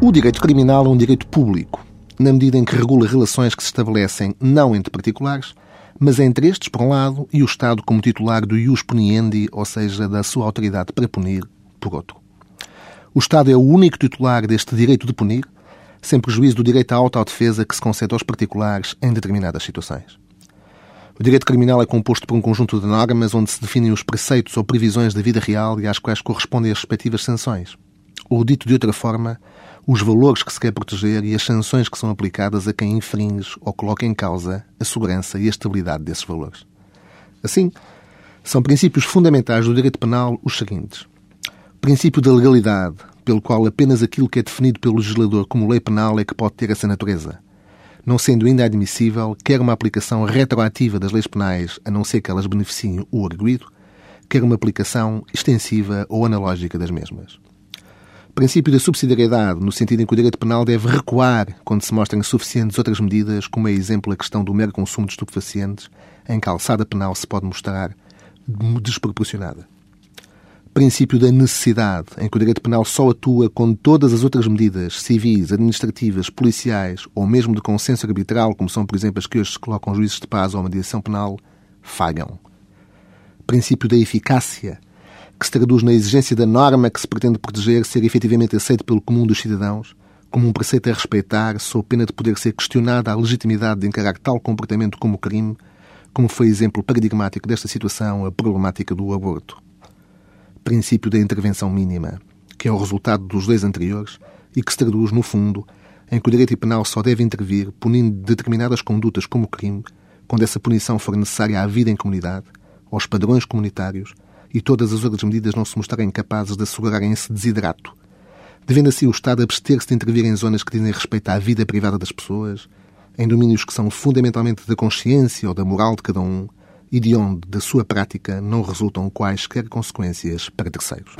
O direito criminal é um direito público, na medida em que regula relações que se estabelecem não entre particulares, mas entre estes, por um lado, e o Estado como titular do ius puniendi, ou seja, da sua autoridade para punir, por outro. O Estado é o único titular deste direito de punir, sem prejuízo do direito à autodefesa que se concede aos particulares em determinadas situações. O direito criminal é composto por um conjunto de normas onde se definem os preceitos ou previsões da vida real e às quais correspondem as respectivas sanções. Ou, dito de outra forma, os valores que se quer proteger e as sanções que são aplicadas a quem infringe ou coloca em causa a segurança e a estabilidade desses valores. Assim, são princípios fundamentais do direito penal os seguintes. Princípio da legalidade, pelo qual apenas aquilo que é definido pelo legislador como lei penal é que pode ter essa natureza. Não sendo ainda admissível quer uma aplicação retroativa das leis penais, a não ser que elas beneficiem o arguído, quer uma aplicação extensiva ou analógica das mesmas princípio da subsidiariedade, no sentido em que o direito penal deve recuar quando se mostrem suficientes outras medidas, como é exemplo a questão do mero consumo de estupefacientes, em que a alçada penal se pode mostrar desproporcionada. Princípio da necessidade, em que o direito penal só atua quando todas as outras medidas civis, administrativas, policiais ou mesmo de consenso arbitral, como são, por exemplo, as que hoje se colocam juízes de paz ou mediação penal, falham. Princípio da eficácia, que se traduz na exigência da norma que se pretende proteger ser efetivamente aceito pelo comum dos cidadãos, como um preceito a respeitar, sob pena de poder ser questionada a legitimidade de encarar tal comportamento como crime, como foi exemplo paradigmático desta situação a problemática do aborto. Princípio da intervenção mínima, que é o resultado dos dois anteriores e que se traduz, no fundo, em que o direito penal só deve intervir punindo determinadas condutas como crime, quando essa punição for necessária à vida em comunidade, aos padrões comunitários e todas as outras medidas não se mostrarem capazes de assegurarem esse desidrato, devendo assim o Estado abster-se de intervir em zonas que dizem respeito à vida privada das pessoas, em domínios que são fundamentalmente da consciência ou da moral de cada um e de onde, da sua prática, não resultam quaisquer consequências para terceiros.